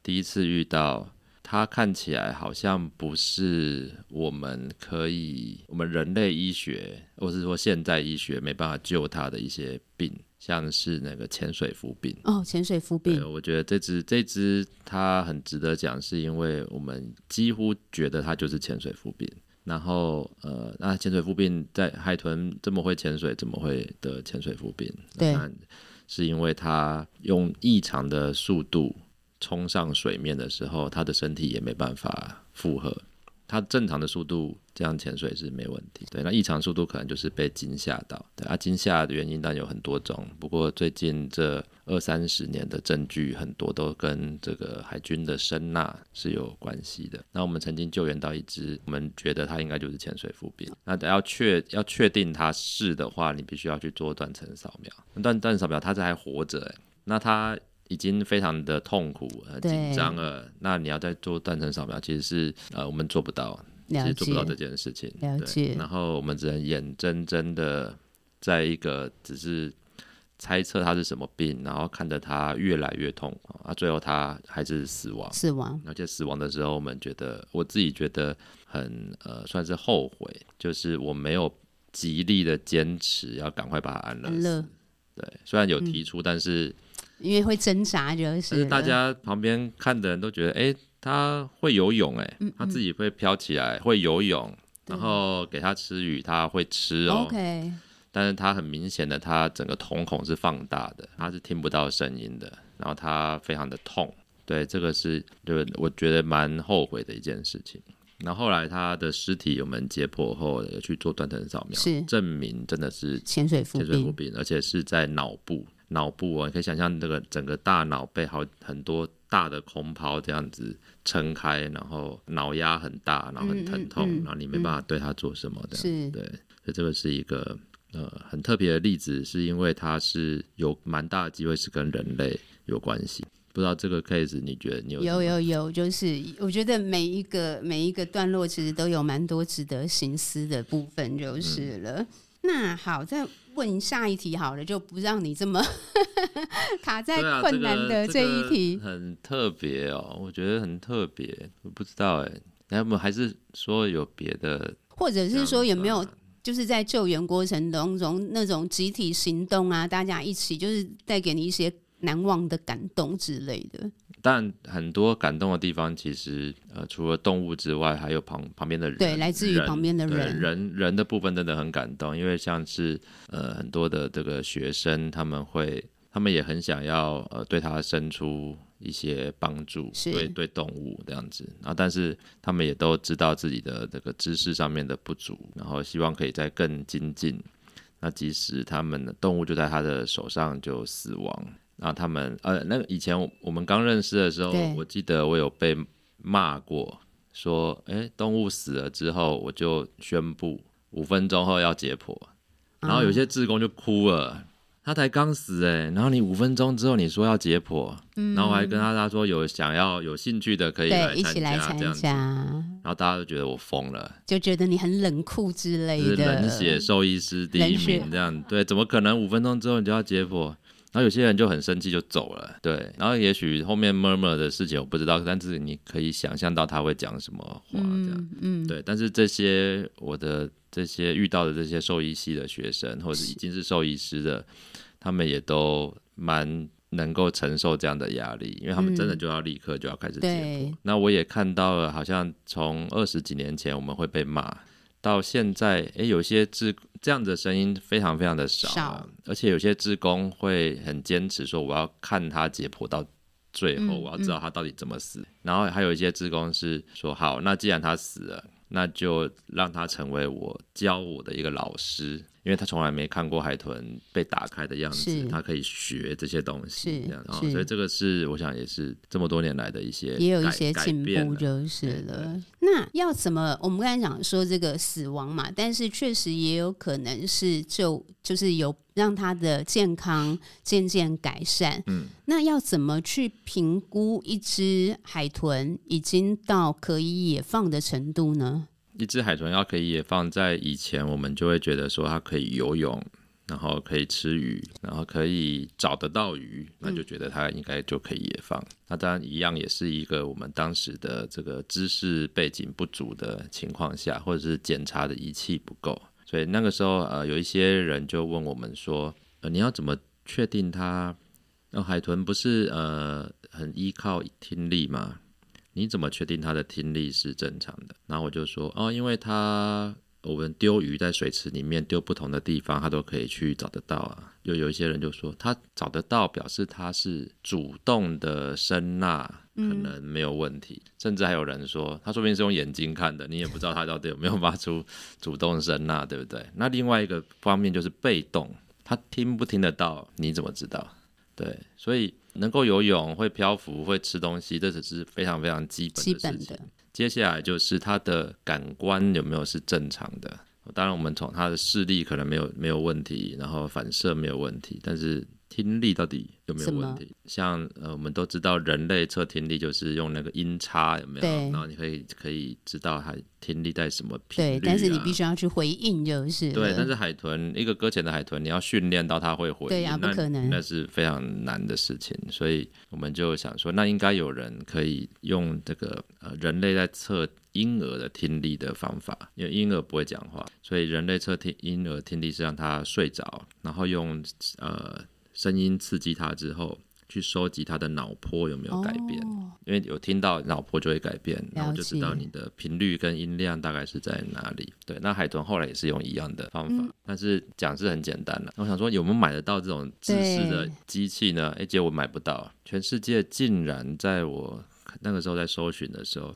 第一次遇到他看起来好像不是我们可以我们人类医学或是说现代医学没办法救他的一些病。像是那个潜水浮病哦，潜水浮病，我觉得这只这只它很值得讲，是因为我们几乎觉得它就是潜水浮病。然后呃，那潜水浮病在海豚这么会潜水，怎么会得潜水浮病？对，是因为它用异常的速度冲上水面的时候，它的身体也没办法负荷。它正常的速度这样潜水是没问题。对，那异常速度可能就是被惊吓到。对啊，惊吓的原因当然有很多种，不过最近这二三十年的证据很多都跟这个海军的声呐是有关系的。那我们曾经救援到一只，我们觉得它应该就是潜水浮病。那要确要确定它是的话，你必须要去做断层扫描。断断层扫描它这还活着，欸，那它。已经非常的痛苦、很紧张了。那你要再做断层扫描，其实是呃我们做不到，其实做不到这件事情。了解。然后我们只能眼睁睁的在一个只是猜测他是什么病，然后看着他越来越痛啊，最后他还是死亡。死亡。而且死亡的时候，我们觉得我自己觉得很呃算是后悔，就是我没有极力的坚持要赶快把他安乐死。对，虽然有提出，嗯、但是。因为会挣扎，就是。但是大家旁边看的人都觉得，哎、欸，他会游泳、欸，哎、嗯嗯，他自己会飘起来，会游泳，然后给他吃鱼，他会吃哦。OK。但是他很明显的，他整个瞳孔是放大的，他是听不到声音的，然后他非常的痛。对，这个是，对，我觉得蛮后悔的一件事情。然后后来他的尸体我们解剖后有去做断层扫描，是证明真的是潜水浮病，而且是在脑部。脑部哦，你可以想象这个整个大脑被好很多大的空泡这样子撑开，然后脑压很大，然后很疼痛，嗯嗯嗯、然后你没办法对它做什么的。是，对，所以这个是一个呃很特别的例子，是因为它是有蛮大的机会是跟人类有关系。不知道这个 case 你觉得你有？有有有，就是我觉得每一个每一个段落其实都有蛮多值得省思的部分，就是了。嗯、那好，在。问下一题好了，就不让你这么 卡在困难的这一题。很特别哦，我觉得很特别。我不知道哎，那么还是说有别的，或者是说有没有就是在救援过程当中那种集体行动啊，大家一起就是带给你一些难忘的感动之类的。但很多感动的地方，其实呃，除了动物之外，还有旁旁边的人，对，来自于旁边的人，人人的部分真的很感动，因为像是呃很多的这个学生，他们会，他们也很想要呃对他伸出一些帮助，对对动物这样子，然后但是他们也都知道自己的这个知识上面的不足，然后希望可以再更精进，那即使他们的动物就在他的手上就死亡。然后他们呃，那个以前我们刚认识的时候，我记得我有被骂过，说，哎，动物死了之后，我就宣布五分钟后要解剖，然后有些志工就哭了，嗯、他才刚死哎，然后你五分钟之后你说要解剖，嗯、然后我还跟他他说有想要有兴趣的可以来参加，一起来参加，然后大家都觉得我疯了，就觉得你很冷酷之类的，冷血兽医师第一名这样，对，怎么可能五分钟之后你就要解剖？然后有些人就很生气就走了，对。然后也许后面 murmur 的事情我不知道，但是你可以想象到他会讲什么话，这样，嗯，嗯对。但是这些我的这些遇到的这些兽医系的学生，或者已经是兽医师的，他们也都蛮能够承受这样的压力，因为他们真的就要立刻就要开始解剖。嗯、那我也看到了，好像从二十几年前我们会被骂。到现在，哎，有些志这样子的声音非常非常的少，少，而且有些志工会很坚持说，我要看他解剖到最后，嗯、我要知道他到底怎么死。嗯、然后还有一些志工是说，好，那既然他死了，那就让他成为我教我的一个老师。因为他从来没看过海豚被打开的样子，他可以学这些东西，这样，然后所以这个是我想也是这么多年来的一些也有一些进步就是了。那要怎么？我们刚才讲说这个死亡嘛，但是确实也有可能是就就是有让他的健康渐渐改善。嗯，那要怎么去评估一只海豚已经到可以野放的程度呢？一只海豚要可以野放，在以前我们就会觉得说它可以游泳，然后可以吃鱼，然后可以找得到鱼，那就觉得它应该就可以野放。那当然一样也是一个我们当时的这个知识背景不足的情况下，或者是检查的仪器不够，所以那个时候呃有一些人就问我们说，呃你要怎么确定它？那、海豚不是呃很依靠听力吗？你怎么确定他的听力是正常的？然后我就说哦，因为他我们丢鱼在水池里面丢不同的地方，他都可以去找得到啊。就有一些人就说，他找得到，表示他是主动的声呐，可能没有问题。嗯、甚至还有人说，他说不定是用眼睛看的，你也不知道他到底有没有发出主动声纳，对不对？那另外一个方面就是被动，他听不听得到，你怎么知道？对，所以能够游泳、会漂浮、会吃东西，这只是非常非常基本的事情。基本的。接下来就是他的感官有没有是正常的？当然，我们从他的视力可能没有没有问题，然后反射没有问题，但是。听力到底有没有问题？像呃，我们都知道人类测听力就是用那个音叉有没有？然后你可以可以知道它听力在什么频率啊。对，但是你必须要去回应，就是。对，但是海豚一个搁浅的海豚，你要训练到它会回应，对呀，不可能，那是非常难的事情。所以我们就想说，那应该有人可以用这个呃人类在测婴儿的听力的方法，因为婴儿不会讲话，所以人类测听婴儿听力是让他睡着，然后用呃。声音刺激他之后，去收集他的脑波有没有改变？哦、因为有听到脑波就会改变，然后就知道你的频率跟音量大概是在哪里。对，那海豚后来也是用一样的方法，嗯、但是讲是很简单了。我想说，有没有买得到这种知识的机器呢？哎，结果我买不到。全世界竟然在我那个时候在搜寻的时候，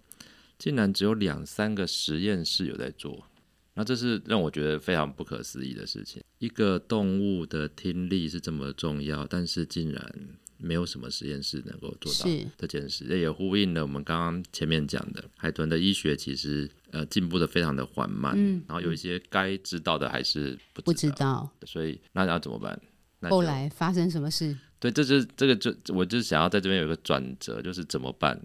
竟然只有两三个实验室有在做。那这是让我觉得非常不可思议的事情。一个动物的听力是这么重要，但是竟然没有什么实验室能够做到这件事。这也呼应了我们刚刚前面讲的，海豚的医学其实呃进步的非常的缓慢，嗯，然后有一些该知道的还是不知道，不知道。所以那要怎么办？那后来发生什么事？对，这就是这个就我就想要在这边有一个转折，就是怎么办？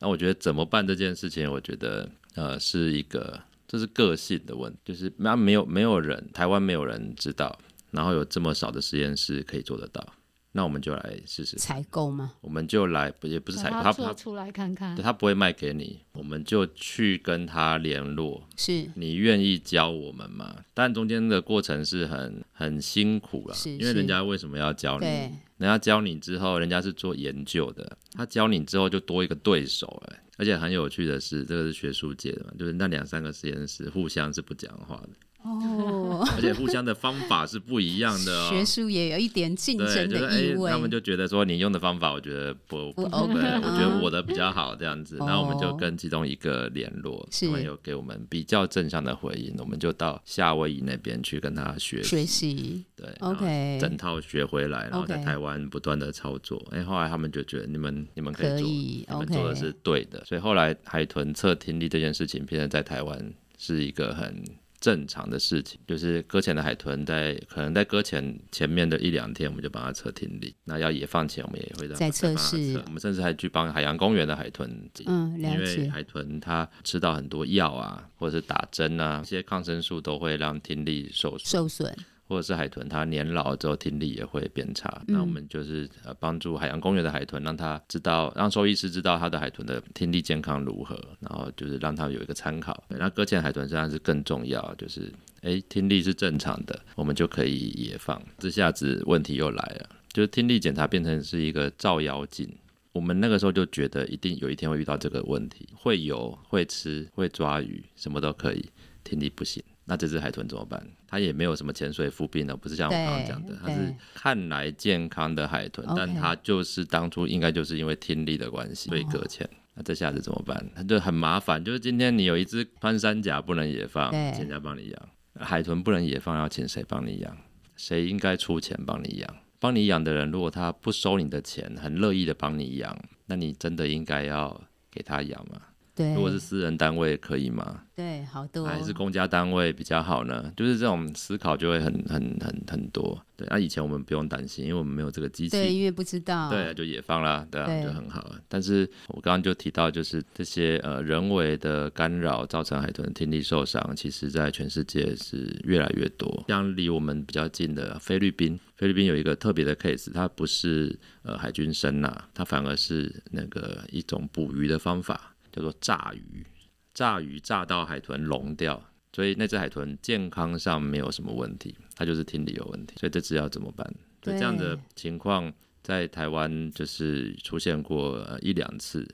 那我觉得怎么办这件事情，我觉得呃是一个。这是个性的问题，就是那没有没有人，台湾没有人知道，然后有这么少的实验室可以做得到，那我们就来试试采购吗？我们就来，不也不是采购，他做出来看看，他不会卖给你，我们就去跟他联络，是你愿意教我们吗？但中间的过程是很很辛苦了，因为人家为什么要教你？人家教你之后，人家是做研究的，他教你之后就多一个对手，哎。而且很有趣的是，这个是学术界的嘛，就是那两三个实验室互相是不讲话的。哦，而且互相的方法是不一样的哦。学术也有一点竞争的意味。就是欸，他们就觉得说你用的方法，我觉得不不 OK，我觉得我的比较好，这样子。那、哦、我们就跟其中一个联络，他们有给我们比较正向的回应，我们就到夏威夷那边去跟他学习。学习对，OK，整套学回来，然后在台湾不断的操作。哎、后来他们就觉得你们你们可以做，可以你们做的是对的。所以后来海豚测听力这件事情，变成在台湾是一个很。正常的事情，就是搁浅的海豚在可能在搁浅前面的一两天，我们就帮它测听力。那要野放前，我们也会让它测试。我们甚至还去帮海洋公园的海豚，嗯，因为海豚它吃到很多药啊，或者是打针啊，一些抗生素都会让听力受损。受损。或者是海豚，它年老之后听力也会变差。那我们就是呃帮助海洋公园的海豚，让它知道，让兽医师知道它的海豚的听力健康如何，然后就是让它有一个参考。那搁浅海豚实际上是更重要，就是哎听力是正常的，我们就可以野放。这下子问题又来了，就是听力检查变成是一个照妖镜。我们那个时候就觉得一定有一天会遇到这个问题，会游、会吃、会抓鱼，什么都可以，听力不行。那这只海豚怎么办？它也没有什么潜水夫病呢，不是像我刚刚讲的，它是看来健康的海豚，但它就是当初应该就是因为听力的关系所以搁浅。那这下子怎么办？它就很麻烦，就是今天你有一只穿山甲不能野放，请人家帮你养；海豚不能野放，要请谁帮你养？谁应该出钱帮你养？帮你养的人，如果他不收你的钱，很乐意的帮你养，那你真的应该要给他养吗？对，如果是私人单位可以吗？对，好多还是公家单位比较好呢？就是这种思考就会很很很很多。对，那、啊、以前我们不用担心，因为我们没有这个机器，对，因为不知道，对，就野放啦，对啊，对就很好。但是我刚刚就提到，就是这些呃人为的干扰造成海豚听力受伤，其实在全世界是越来越多。像离我们比较近的菲律宾，菲律宾有一个特别的 case，它不是呃海军生呐，它反而是那个一种捕鱼的方法。叫做炸鱼，炸鱼炸到海豚聋掉，所以那只海豚健康上没有什么问题，它就是听力有问题，所以这只要怎么办？对，这样的情况在台湾就是出现过一两次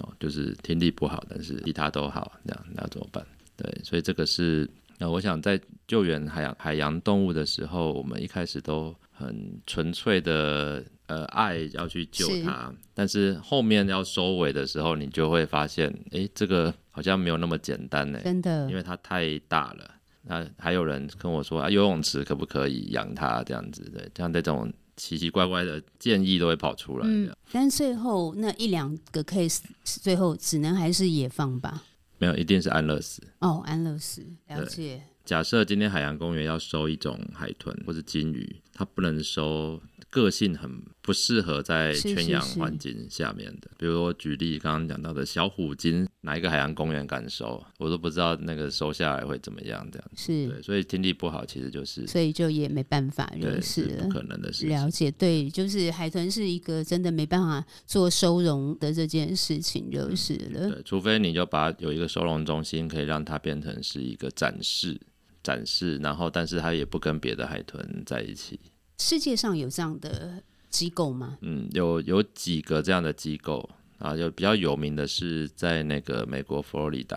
哦，就是听力不好，但是其他都好，这样那怎么办？对，所以这个是那我想在救援海洋海洋动物的时候，我们一开始都很纯粹的呃爱要去救它，是但是后面要收尾的时候，你就会发现，哎，这个好像没有那么简单呢，真的，因为它太大了。那还有人跟我说啊，游泳池可不可以养它这样子？对，像这种奇奇怪怪的建议都会跑出来。嗯，但最后那一两个 case，最后只能还是野放吧。没有，一定是安乐死。哦，安乐死，了解。假设今天海洋公园要收一种海豚或者金鱼，它不能收。个性很不适合在圈养环境下面的，是是是，比如说举例刚刚讲到的小虎鲸，哪一个海洋公园敢收？我都不知道那个收下来会怎么样，这样子是对，所以听力不好其实就是，所以就也没办法，就是不可能的事情。了解，对，就是海豚是一个真的没办法做收容的这件事情，就是了。嗯、对，除非你就把有一个收容中心，可以让它变成是一个展示，展示，然后但是它也不跟别的海豚在一起。世界上有这样的机构吗？嗯，有有几个这样的机构啊，有比较有名的是在那个美国佛罗里达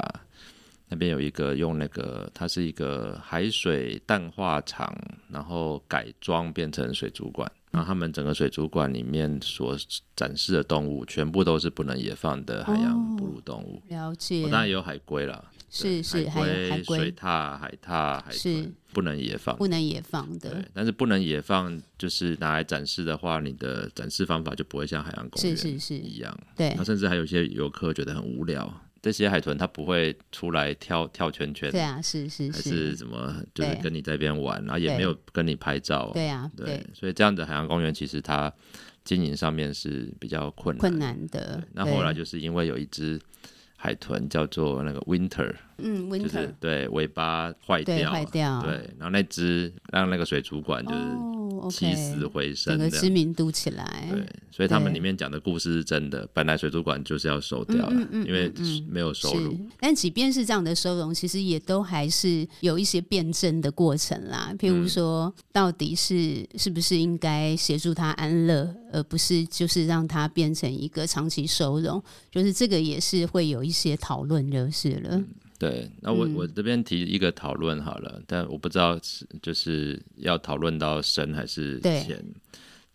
那边有一个用那个，它是一个海水淡化厂，然后改装变成水族馆，然后他们整个水族馆里面所展示的动物全部都是不能野放的海洋哺乳动物。哦、了解，当然也有海龟啦。是是，海龟、水獭、海獭、海豚不能野放，不能野放的。对，但是不能野放，就是拿来展示的话，你的展示方法就不会像海洋公园是是是一样。对，那甚至还有一些游客觉得很无聊，这些海豚它不会出来跳跳圈圈，对啊，是是是，还是怎么，就是跟你在这边玩，然后也没有跟你拍照，对啊，对，所以这样的海洋公园其实它经营上面是比较困难困难的。那后来就是因为有一只。海豚叫做那个 Winter，嗯，Winter，就是对尾巴坏掉，坏掉，对，然后那只让那个水族馆就是起死回生，整个知名度起来，对，所以他们里面讲的故事是真的。本来水族馆就是要收掉了，因为没有收入。但即便是这样的收容，其实也都还是有一些辩证的过程啦。譬如说，到底是是不是应该协助他安乐，而不是就是让他变成一个长期收容，就是这个也是会有一。一些讨论就是了、嗯。对，那我我这边提一个讨论好了，嗯、但我不知道是就是要讨论到深还是浅。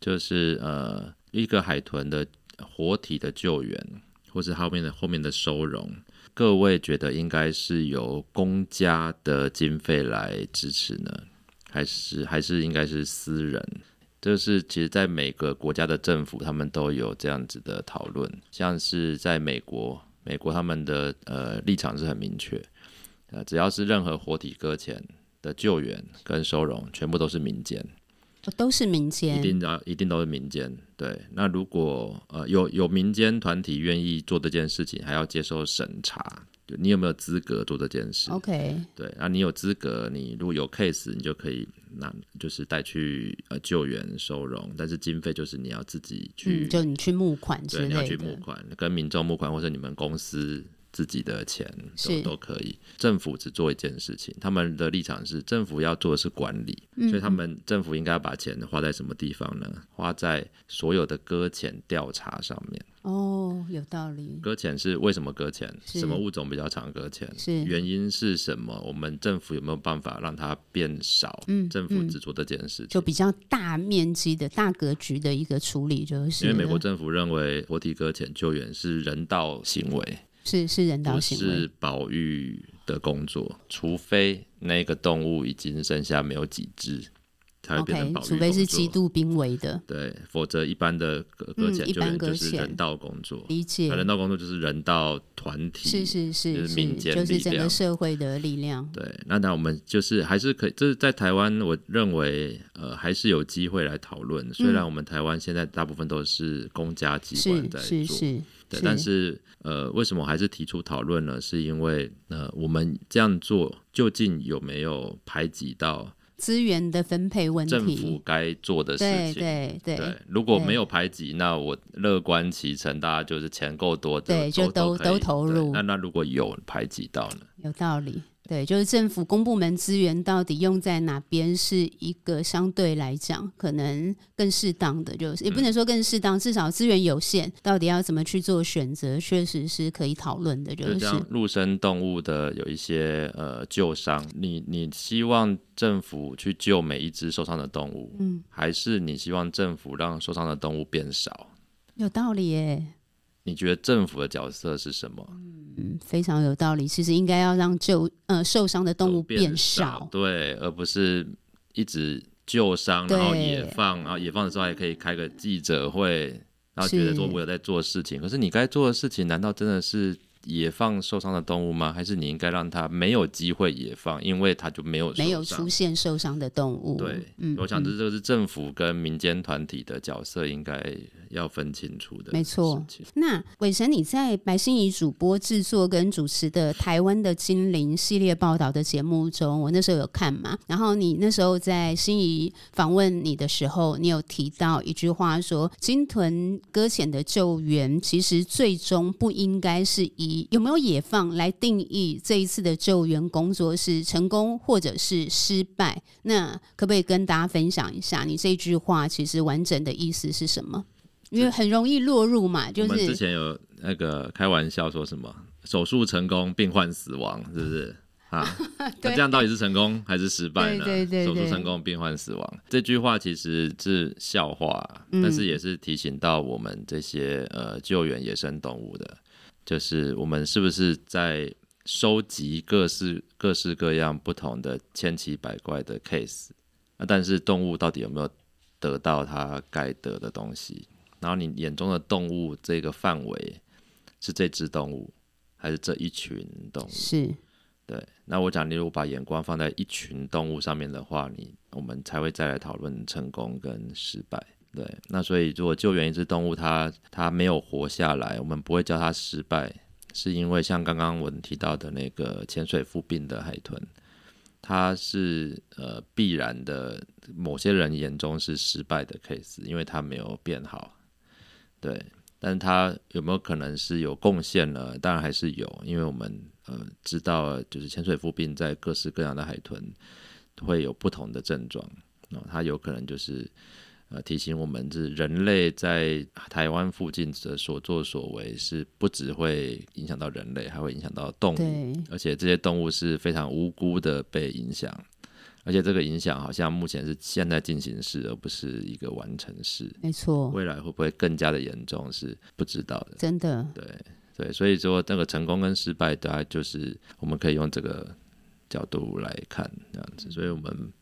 就是呃，一个海豚的活体的救援，或是后面的后面的收容，各位觉得应该是由公家的经费来支持呢，还是还是应该是私人？就是其实，在每个国家的政府，他们都有这样子的讨论，像是在美国。美国他们的呃立场是很明确，呃，只要是任何活体搁浅的救援跟收容，全部都是民间，都是民间，一定要一定都是民间。对，那如果呃有有民间团体愿意做这件事情，还要接受审查。你有没有资格做这件事？OK，对，啊，你有资格，你如果有 case，你就可以拿，就是带去呃救援收容，但是经费就是你要自己去，嗯、就你去募款之类的，对，你要去募款，跟民众募款，或者你们公司。自己的钱都是都可以，政府只做一件事情，他们的立场是政府要做的是管理，嗯、所以他们政府应该把钱花在什么地方呢？花在所有的搁浅调查上面。哦，有道理。搁浅是为什么搁浅？是什么物种比较常搁浅？是原因是什么？我们政府有没有办法让它变少？嗯，政府只做这件事情，就比较大面积的大格局的一个处理，就是因为美国政府认为活体搁浅救援是人道行为。是是人道行为，是保育的工作，除非那个动物已经剩下没有几只，才会变成保育除非是极度濒危的，对，否则一般的搁浅救援就是人道工作。理解，人道工作就是人道团体，是是是，就是民间，就是整个社会的力量。对，那那我们就是还是可以，这是在台湾，我认为呃还是有机会来讨论。虽然我们台湾现在大部分都是公家机关在做。是是是对，是但是呃，为什么我还是提出讨论呢？是因为呃，我们这样做究竟有没有排挤到资源的分配问题？政府该做的事情，对对。如果没有排挤，那我乐观其成，大家就是钱够多的，对，就都都投入。那那如果有排挤到呢？有道理。对，就是政府公部门资源到底用在哪边，是一个相对来讲可能更适当的，就是也不能说更适当，至少资源有限，到底要怎么去做选择，确实是可以讨论的。就是像陆生动物的有一些呃旧伤，你你希望政府去救每一只受伤的动物，嗯，还是你希望政府让受伤的动物变少？有道理耶。你觉得政府的角色是什么？嗯，非常有道理。其实应该要让救呃受伤的动物变少，对，而不是一直救伤，然后野放，然后野放的时候还可以开个记者会，然后觉得说我有在做事情。可是你该做的事情，难道真的是？野放受伤的动物吗？还是你应该让它没有机会野放，因为它就没有没有出现受伤的动物？对，嗯，我想这这个是政府跟民间团体的角色应该要分清楚的。没错。那伟成，你在白心怡主播制作跟主持的《台湾的精灵》系列报道的节目中，我那时候有看嘛。然后你那时候在心怡访问你的时候，你有提到一句话说：鲸豚搁浅的救援，其实最终不应该是以有没有野放来定义这一次的救援工作是成功或者是失败？那可不可以跟大家分享一下，你这句话其实完整的意思是什么？因为很容易落入嘛，就是我们之前有那个开玩笑说什么手术成功，病患死亡，是不是啊？那这样到底是成功还是失败呢？对对对对，手术成功，病患死亡，这句话其实是笑话，但是也是提醒到我们这些呃救援野生动物的。就是我们是不是在收集各式各式各样不同的千奇百怪的 case？那但是动物到底有没有得到它该得的东西？然后你眼中的动物这个范围是这只动物，还是这一群动物？是，对。那我讲，你如果把眼光放在一群动物上面的话，你我们才会再来讨论成功跟失败。对，那所以如果救援一只动物，它它没有活下来，我们不会叫它失败，是因为像刚刚我们提到的那个潜水夫病的海豚，它是呃必然的，某些人眼中是失败的 case，因为它没有变好。对，但它有没有可能是有贡献呢？当然还是有，因为我们呃知道，就是潜水夫病在各式各样的海豚会有不同的症状，哦，它有可能就是。呃，提醒我们，是人类在台湾附近的所作所为，是不只会影响到人类，还会影响到动物，而且这些动物是非常无辜的被影响，而且这个影响好像目前是现在进行式，而不是一个完成式。没错，未来会不会更加的严重，是不知道的。真的，对对，所以说那个成功跟失败，大概就是我们可以用这个角度来看这样子，所以我们。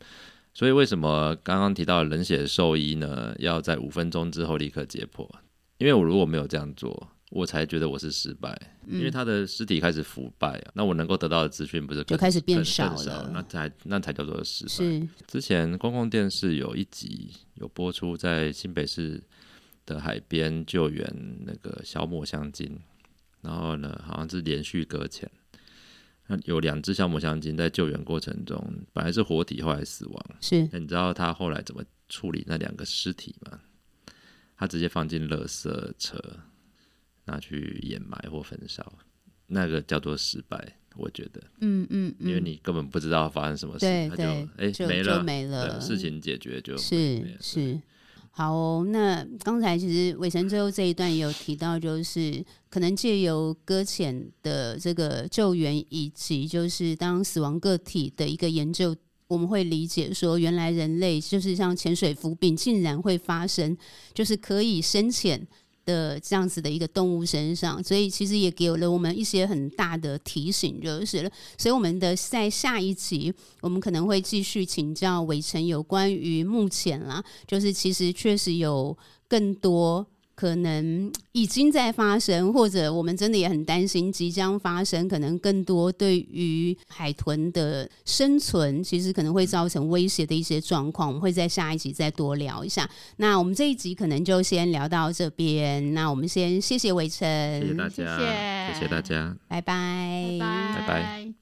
所以为什么刚刚提到冷血兽医呢？要在五分钟之后立刻解剖？因为我如果没有这样做，我才觉得我是失败。嗯、因为他的尸体开始腐败啊，那我能够得到的资讯不是就开始变少了？那才那才叫做失败。是之前公共电视有一集有播出，在新北市的海边救援那个小抹香鲸，然后呢，好像是连续搁浅。那有两只小抹香鲸在救援过程中，本来是活体，后来死亡。是，那你知道他后来怎么处理那两个尸体吗？他直接放进垃圾车，拿去掩埋或焚烧，那个叫做失败。我觉得，嗯嗯，嗯，因为你根本不知道发生什么事，他就哎、欸、没了没了，事情解决就是是。好哦，那刚才其实伟成最后这一段也有提到，就是可能借由搁浅的这个救援，以及就是当死亡个体的一个研究，我们会理解说，原来人类就是像潜水浮病，竟然会发生，就是可以深潜。的这样子的一个动物身上，所以其实也给了我们一些很大的提醒，就是。所以我们的在下一集，我们可能会继续请教伟成有关于目前啦，就是其实确实有更多。可能已经在发生，或者我们真的也很担心即将发生。可能更多对于海豚的生存，其实可能会造成威胁的一些状况，我们会在下一集再多聊一下。那我们这一集可能就先聊到这边。那我们先谢谢伟成，谢谢大家，谢谢，谢谢大家，拜拜，拜拜。拜拜。